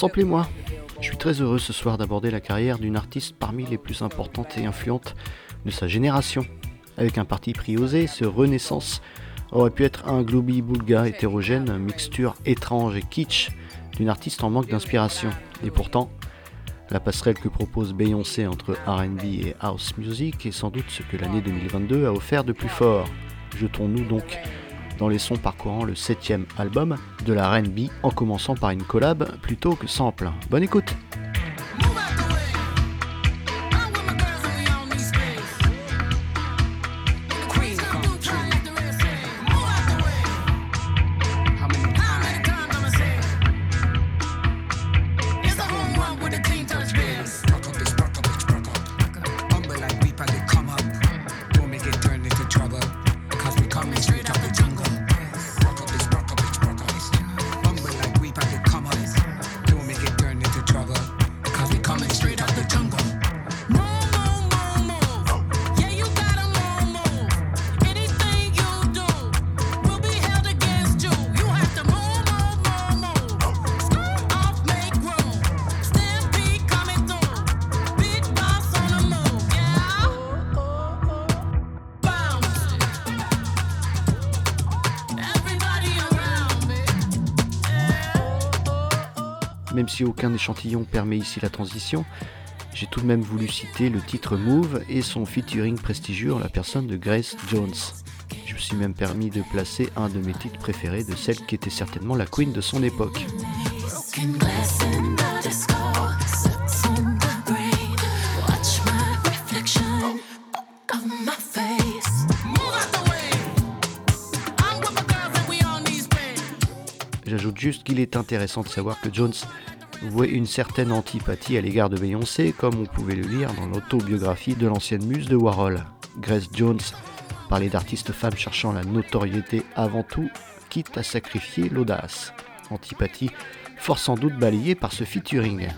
Sample et moi. Je suis très heureux ce soir d'aborder la carrière d'une artiste parmi les plus importantes et influentes de sa génération. Avec un parti pris osé, ce Renaissance aurait pu être un globi-boulga hétérogène, mixture étrange et kitsch d'une artiste en manque d'inspiration. Et pourtant, la passerelle que propose Beyoncé entre RB et house music est sans doute ce que l'année 2022 a offert de plus fort. Jetons-nous donc dans les sons parcourant le septième album de la RB en commençant par une collab plutôt que sample. Bonne écoute! Si aucun échantillon permet ici la transition, j'ai tout de même voulu citer le titre Move et son featuring prestigieux en la personne de Grace Jones. Je me suis même permis de placer un de mes titres préférés de celle qui était certainement la queen de son époque. J'ajoute juste qu'il est intéressant de savoir que Jones vouait une certaine antipathie à l'égard de Beyoncé, comme on pouvait le lire dans l'autobiographie de l'ancienne muse de Warhol. Grace Jones parlait d'artistes femmes cherchant la notoriété avant tout, quitte à sacrifier l'audace. Antipathie fort sans doute balayée par ce featuring.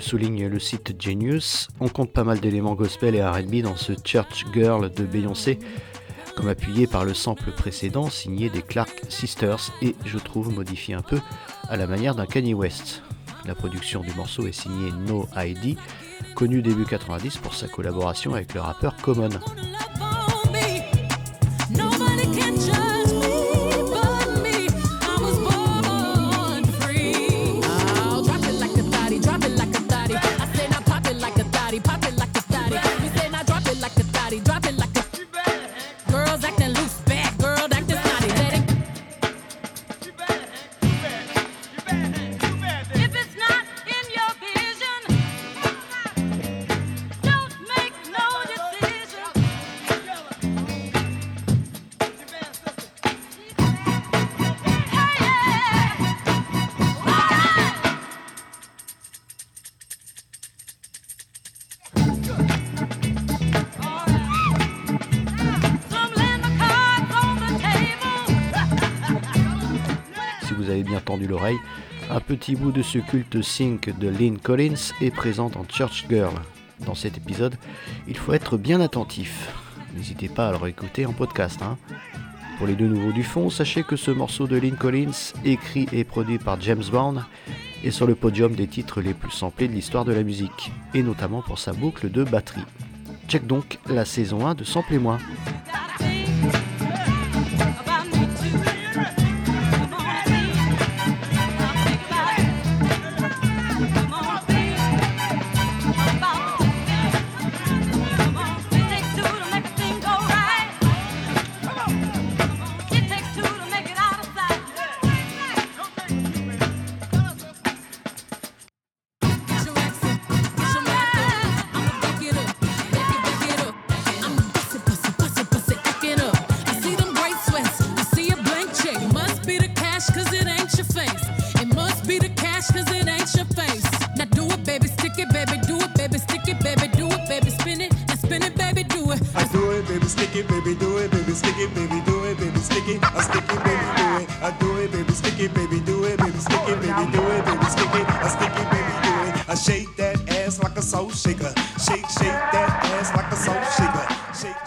Souligne le site Genius, on compte pas mal d'éléments gospel et RB dans ce Church Girl de Beyoncé, comme appuyé par le sample précédent signé des Clark Sisters et je trouve modifié un peu à la manière d'un Kanye West. La production du morceau est signée No ID, connu début 90 pour sa collaboration avec le rappeur Common. Petit bout de ce culte sync de Lynn Collins est présent dans Church Girl. Dans cet épisode, il faut être bien attentif. N'hésitez pas à le réécouter en podcast. Hein. Pour les deux nouveaux du fond, sachez que ce morceau de Lynn Collins, écrit et produit par James Brown, est sur le podium des titres les plus samplés de l'histoire de la musique, et notamment pour sa boucle de batterie. Check donc la saison 1 de Sample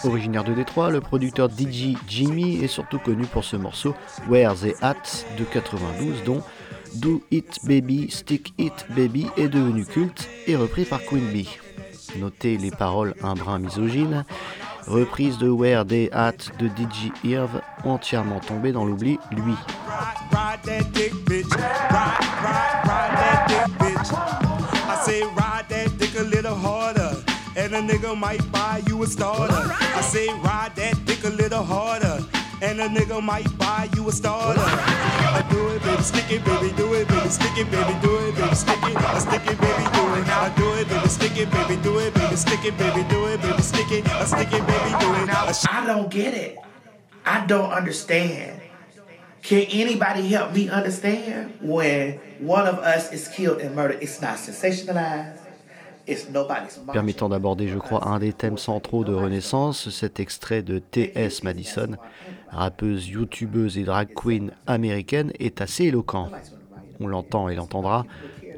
Originaire de Détroit, le producteur DJ Jimmy est surtout connu pour ce morceau Where the Hat de 92 dont Do It Baby, Stick It Baby est devenu culte et repris par Queen Bee. Notez les paroles un brin misogynes, reprise de Where They At de DJ Irv, entièrement tombé dans l'oubli, lui. A nigga might buy you a starter. I say ride that dick a little harder, and a nigga might buy you a starter. I do it, baby, stick it, baby, do it, baby, stick it, baby, do it, baby, stick it, I stick it, baby, do it. I do it, baby, stick it, baby, do it, baby, stick it, baby, do it, baby, stick it, I stick it, baby, do it. I don't get it. I don't understand. Can anybody help me understand when one of us is killed and murdered? It's not sensationalized. Permettant d'aborder, je crois, un des thèmes centraux de Renaissance, cet extrait de T.S. Madison, rappeuse, youtubeuse et drag queen américaine, est assez éloquent. On l'entend et l'entendra.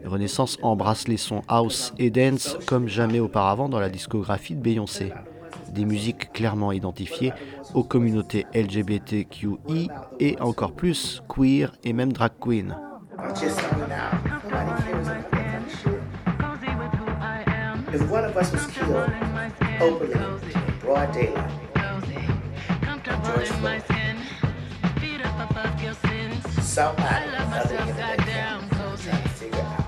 Renaissance embrasse les sons house et dance comme jamais auparavant dans la discographie de Beyoncé. Des musiques clairement identifiées aux communautés LGBTQI et encore plus queer et même drag queen. If one of us was killed openly in broad daylight, George Floyd, somebody other than the family trying to figure out.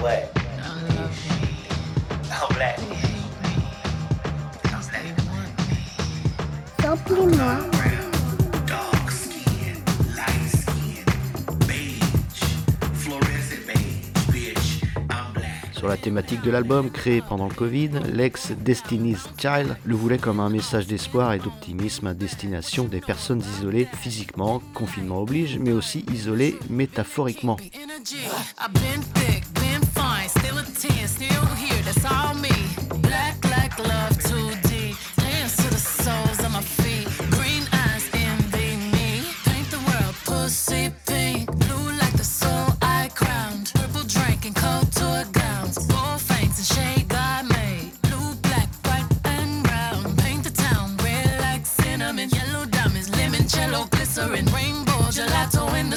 What? I'm black. Simplement. Sur la thématique de l'album, créé pendant le Covid, l'ex Destiny's Child le voulait comme un message d'espoir et d'optimisme à destination des personnes isolées physiquement, confinement oblige, mais aussi isolées métaphoriquement.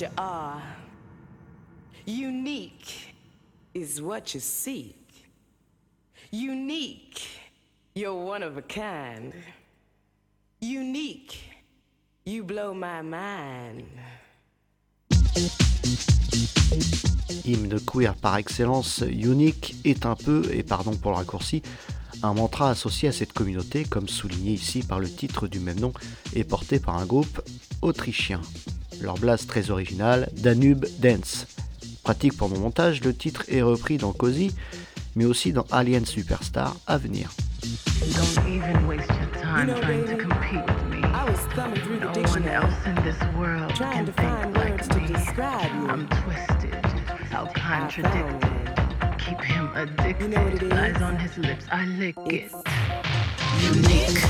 you are. Unique is what you seek. Unique, you're one of a kind. Unique, you blow my mind. Hymne queer par excellence, Unique est un peu, et pardon pour le raccourci, un mantra associé à cette communauté, comme souligné ici par le titre du même nom, et porté par un groupe autrichien. Leur blast très original, Danube Dance. Pratique pour mon montage, le titre est repris dans Cozy, mais aussi dans Alien Superstar à venir. keep him addicted. You know Eyes on his lips, I lick it's it. Unique.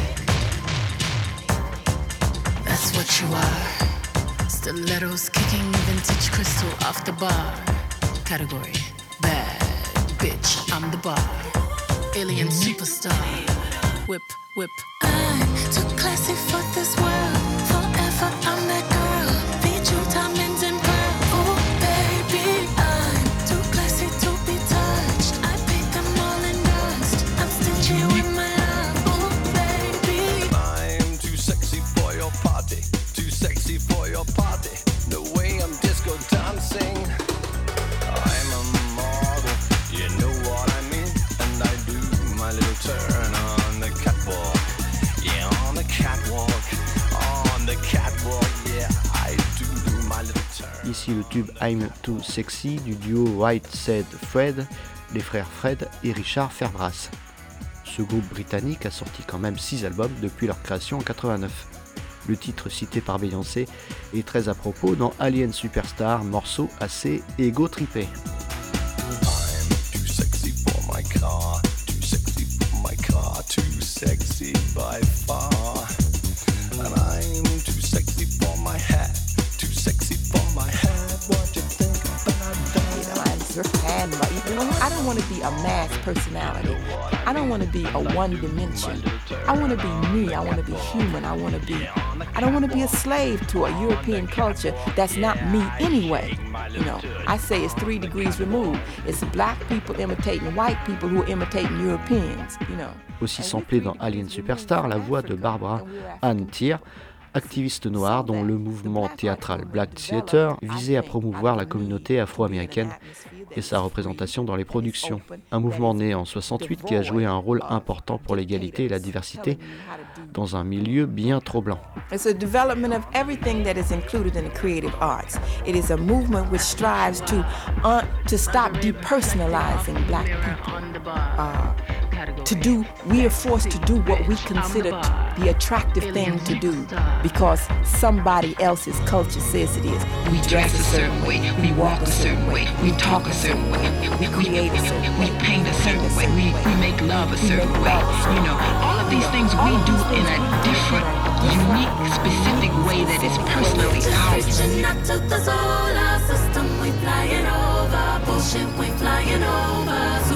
That's what you are. Stilettos kicking vintage crystal off the bar. Category bad bitch. I'm the bar. Alien superstar. Whip, whip. I'm too classy for this world. Le tube I'm Too Sexy du duo White Said Fred, les frères Fred et Richard Fairbrass. Ce groupe britannique a sorti quand même 6 albums depuis leur création en 89. Le titre cité par Beyoncé est très à propos dans Alien Superstar, morceau assez égo-trippé. A mass personality. I don't want to be a one dimension. I want to be me. I want to be human. I want to be. I don't want to be a slave to a European culture that's not me anyway. You know, I say it's three degrees removed. It's black people imitating white people who are imitating Europeans. You know. Aussi samplé dans Alien Superstar, la voix de Barbara Ann Tier activiste noire dont le mouvement théâtral Black Theater visait à promouvoir la communauté afro-américaine et sa représentation dans les productions. Un mouvement né en 68 qui a joué un rôle important pour l'égalité et la diversité dans un milieu bien trop blanc. It's a development of everything that is included in the creative arts. It is a movement which strives to uh, to stop depersonalizing black people. Uh, to do, we are forced to do what we consider the attractive thing to do because somebody else's culture says it is. We dress a certain way, we walk a certain way, we talk a certain way, we create a certain way, we paint a certain way, we, we make love a certain way. You know, all of these things we do in a different, unique, specific way that is personally ours. system, we flying over, bullshit, we flying over,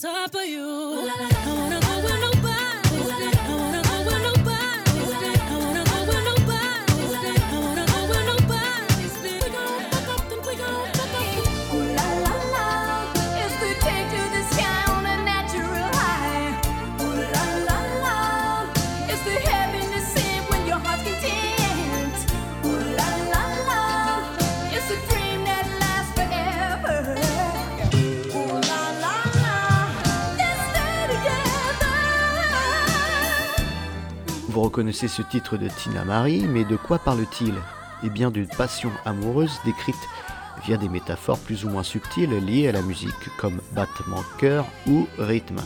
top of you? Reconnaissez ce titre de Tina Marie, mais de quoi parle-t-il? Eh bien d'une passion amoureuse décrite via des métaphores plus ou moins subtiles liées à la musique, comme battement cœur ou rythme.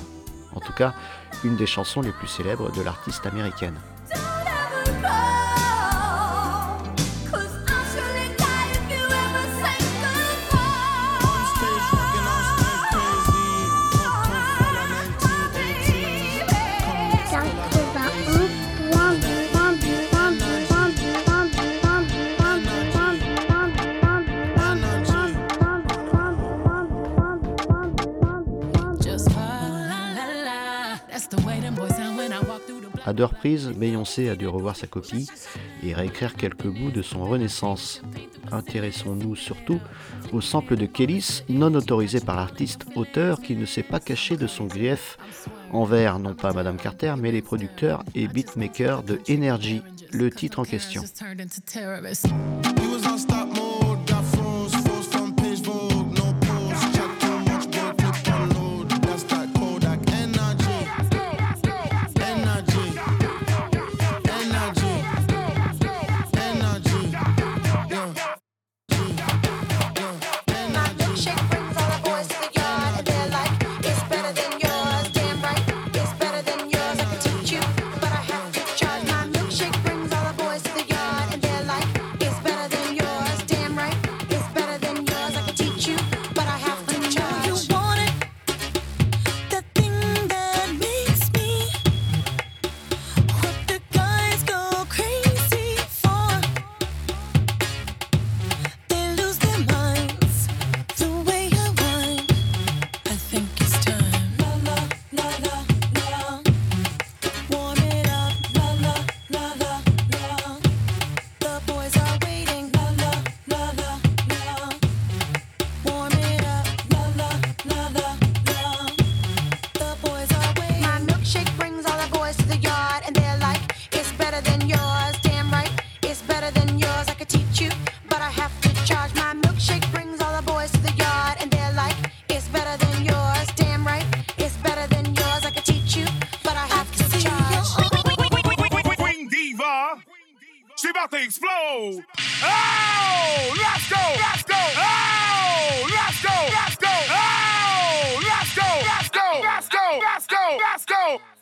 En tout cas, une des chansons les plus célèbres de l'artiste américaine. Deux reprises, Beyoncé a dû revoir sa copie et réécrire quelques bouts de son Renaissance. Intéressons-nous surtout au sample de Kellys, non autorisé par l'artiste-auteur qui ne s'est pas caché de son grief envers non pas Madame Carter, mais les producteurs et beatmakers de Energy, le titre en question. She about to explode. Oh, let's go. Let's go. Oh, let's go. Let's go. Oh, let's go. Let's go. Let's go. Let's go. Let's go. Let's go.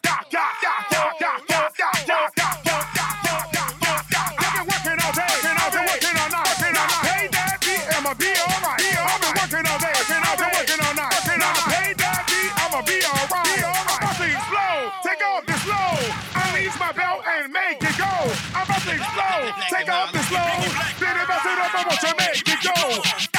Take off the slow. Then if I up. I want to make it go.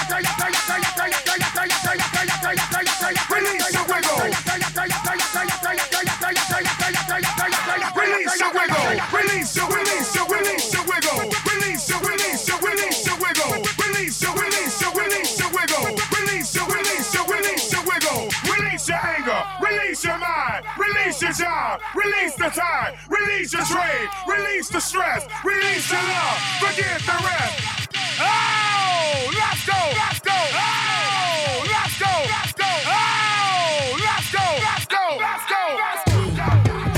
Release your mind, release your job, release the time, release your trade, release the stress, release your love, forget the rest. Oh, let's go, let's go. Oh, let's go, let's go. Oh, let's go, let's go, let's go. Let's go.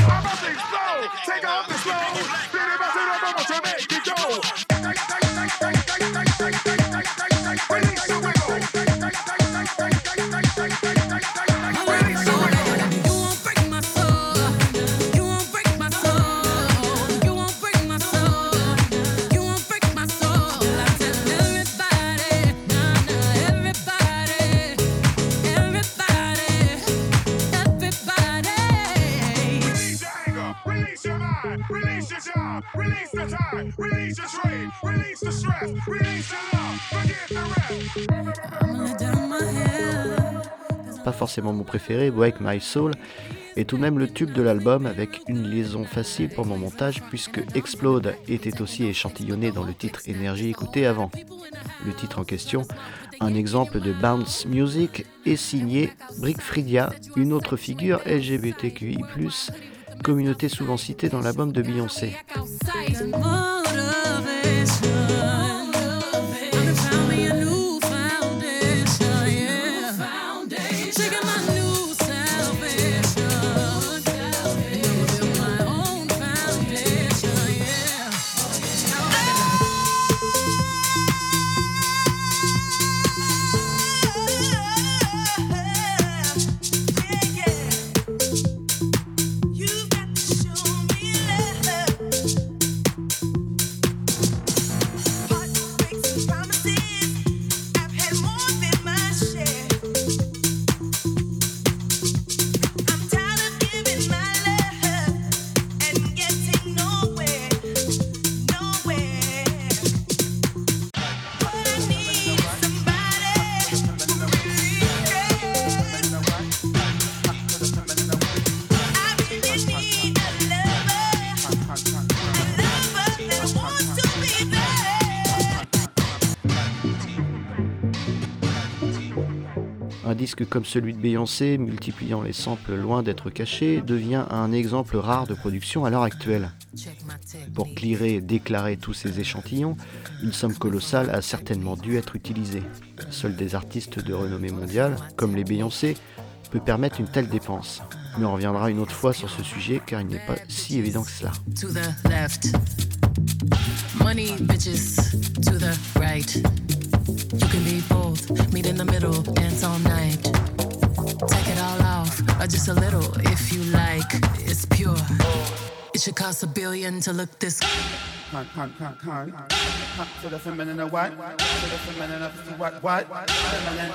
I'm about to explode. Take off the slow. Spin it, bounce it up, I'm about to make it go. Mon préféré, Wake My Soul est tout de même le tube de l'album avec une liaison facile pour mon montage puisque Explode était aussi échantillonné dans le titre Énergie écouté avant. Le titre en question, un exemple de bounce music, est signé Brick Fridia, une autre figure LGBTQI+, communauté souvent citée dans l'album de Beyoncé. Comme celui de Beyoncé, multipliant les samples loin d'être cachés, devient un exemple rare de production à l'heure actuelle. Pour clearer et déclarer tous ces échantillons, une somme colossale a certainement dû être utilisée. Seuls des artistes de renommée mondiale, comme les Beyoncé, peut permettre une telle dépense. Mais on reviendra une autre fois sur ce sujet car il n'est pas si évident que cela. You can be both, meet in the middle, dance all night. Take it all off, or just a little if you like. It's pure. It should cost a billion to look this. Cunt, cunt, cunt, cunt. Cunt to the feminine, what? To the feminine, what, what? Feminine.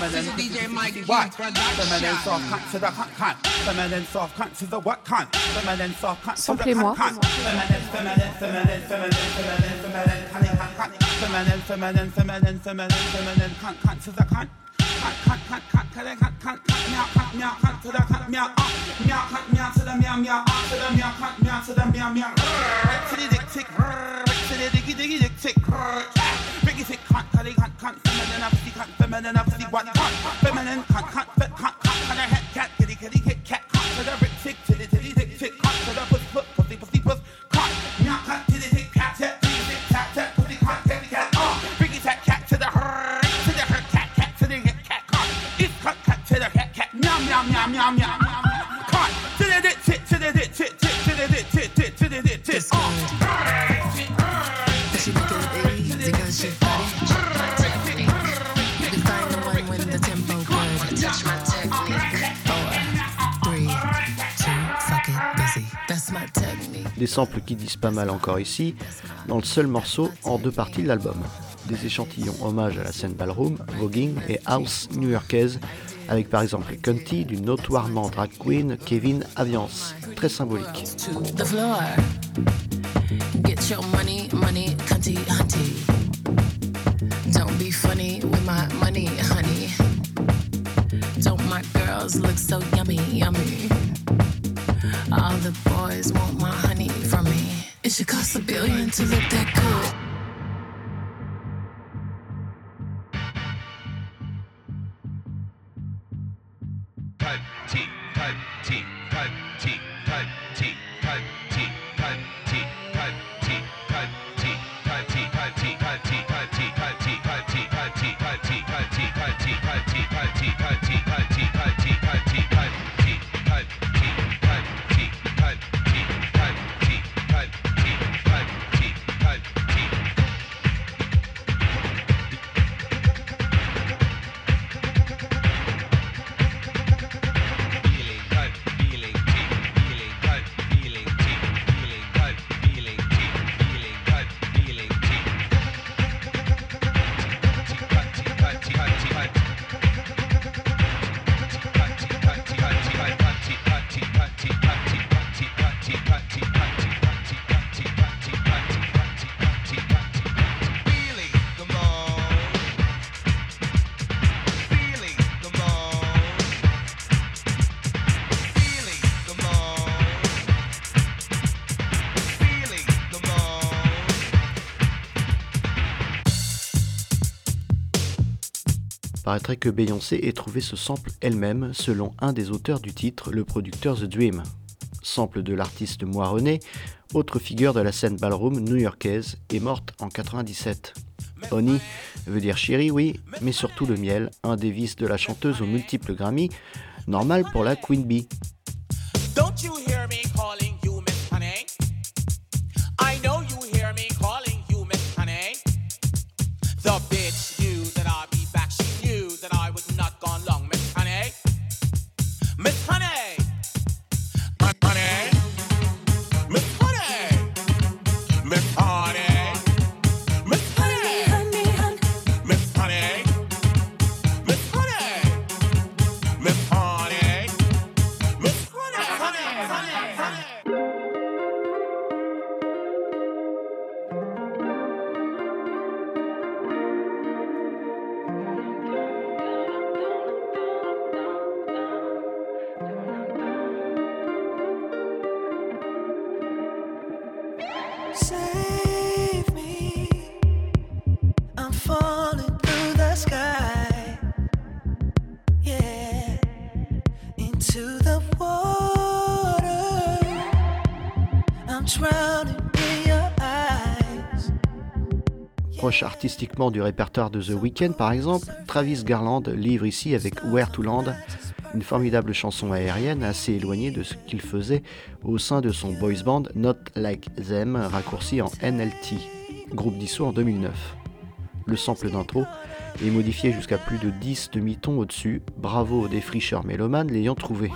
Feminine, DJ Mike what? Feminine soft cunt to the cunt, cunt. Feminine soft cunt to the what cunt? Feminine soft cunt to the cunt, cunt. Feminine, feminine, feminine, feminine, feminine, feminine, feminine, cunt, cunt. Feminine, feminine, feminine, feminine, feminine, cunt, cunt to the cunt. Cunt, cunt, cunt, cunt, cunt, cunt, cunt, meow, cunt, meow, cunt to the cunt, meow, uh, meow, cunt, meow to the meow, meow, uh, to the meow, cunt, meow to the meow, meow, right to the dick tick, right to the diggy diggy dick tick, Biggie tick, cunt, cutty, cunt, cunt, feminine, obviously, cunt, feminine, obviously, what, cunt, feminine, cunt, cunt, fit, cunt, cunt, cunt, a head cat, kitty, kitty, hit cat, Des samples qui disent pas mal encore ici, dans le seul morceau en deux parties de l'album. Des échantillons hommage à la scène ballroom, voguing et house new-yorkaise, avec par exemple Cunty du notoirement drag queen Kevin Aviance, très symbolique. Girls look so yummy, yummy? All the boys want my honey from me. It should cost a billion to look that good. Paraîtrait que Beyoncé ait trouvé ce sample elle-même, selon un des auteurs du titre, le producteur The Dream. Sample de l'artiste René, autre figure de la scène ballroom new-yorkaise, est morte en 97. Honey veut dire chérie, oui, mais surtout le miel, un des vices de la chanteuse aux multiples Grammy, normal pour la Queen Bee. Artistiquement du répertoire de The Weeknd par exemple, Travis Garland livre ici avec Where to Land une formidable chanson aérienne assez éloignée de ce qu'il faisait au sein de son boys band Not Like Them, raccourci en NLT, groupe dissous en 2009. Le sample d'intro est modifié jusqu'à plus de 10 demi-tons au-dessus, bravo aux défricheurs mélomanes l'ayant trouvé.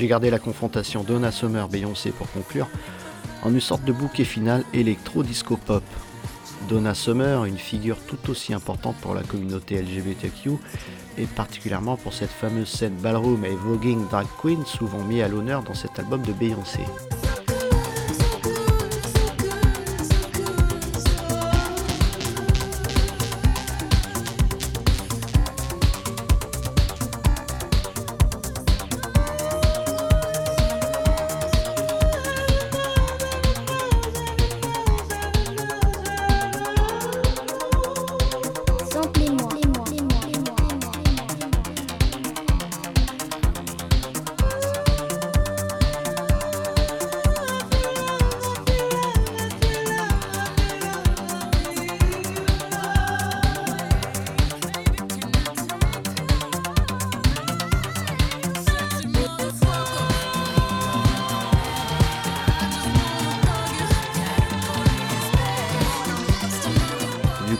J'ai gardé la confrontation Donna Summer-Beyoncé pour conclure, en une sorte de bouquet final électro-disco-pop. Donna Summer, une figure tout aussi importante pour la communauté LGBTQ, et particulièrement pour cette fameuse scène ballroom et voguing drag queen souvent mis à l'honneur dans cet album de Beyoncé.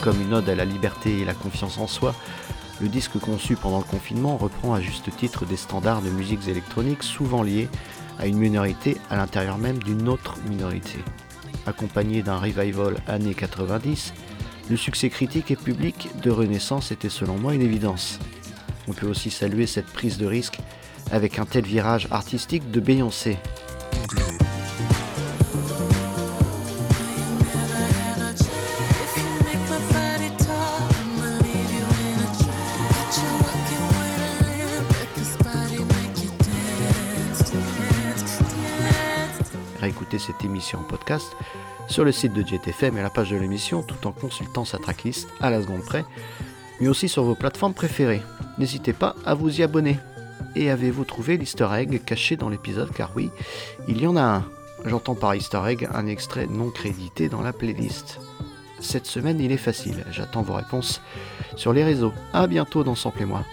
Comme une ode à la liberté et la confiance en soi, le disque conçu pendant le confinement reprend à juste titre des standards de musiques électroniques souvent liés à une minorité à l'intérieur même d'une autre minorité. Accompagné d'un revival années 90, le succès critique et public de Renaissance était selon moi une évidence. On peut aussi saluer cette prise de risque avec un tel virage artistique de Beyoncé, cette émission en podcast sur le site de JTFM et la page de l'émission tout en consultant sa tracklist à la seconde près, mais aussi sur vos plateformes préférées. N'hésitez pas à vous y abonner. Et avez-vous trouvé l'easter egg caché dans l'épisode? Car oui, il y en a un. J'entends par easter egg un extrait non crédité dans la playlist. Cette semaine, il est facile. J'attends vos réponses sur les réseaux. A bientôt dans Sample et moi.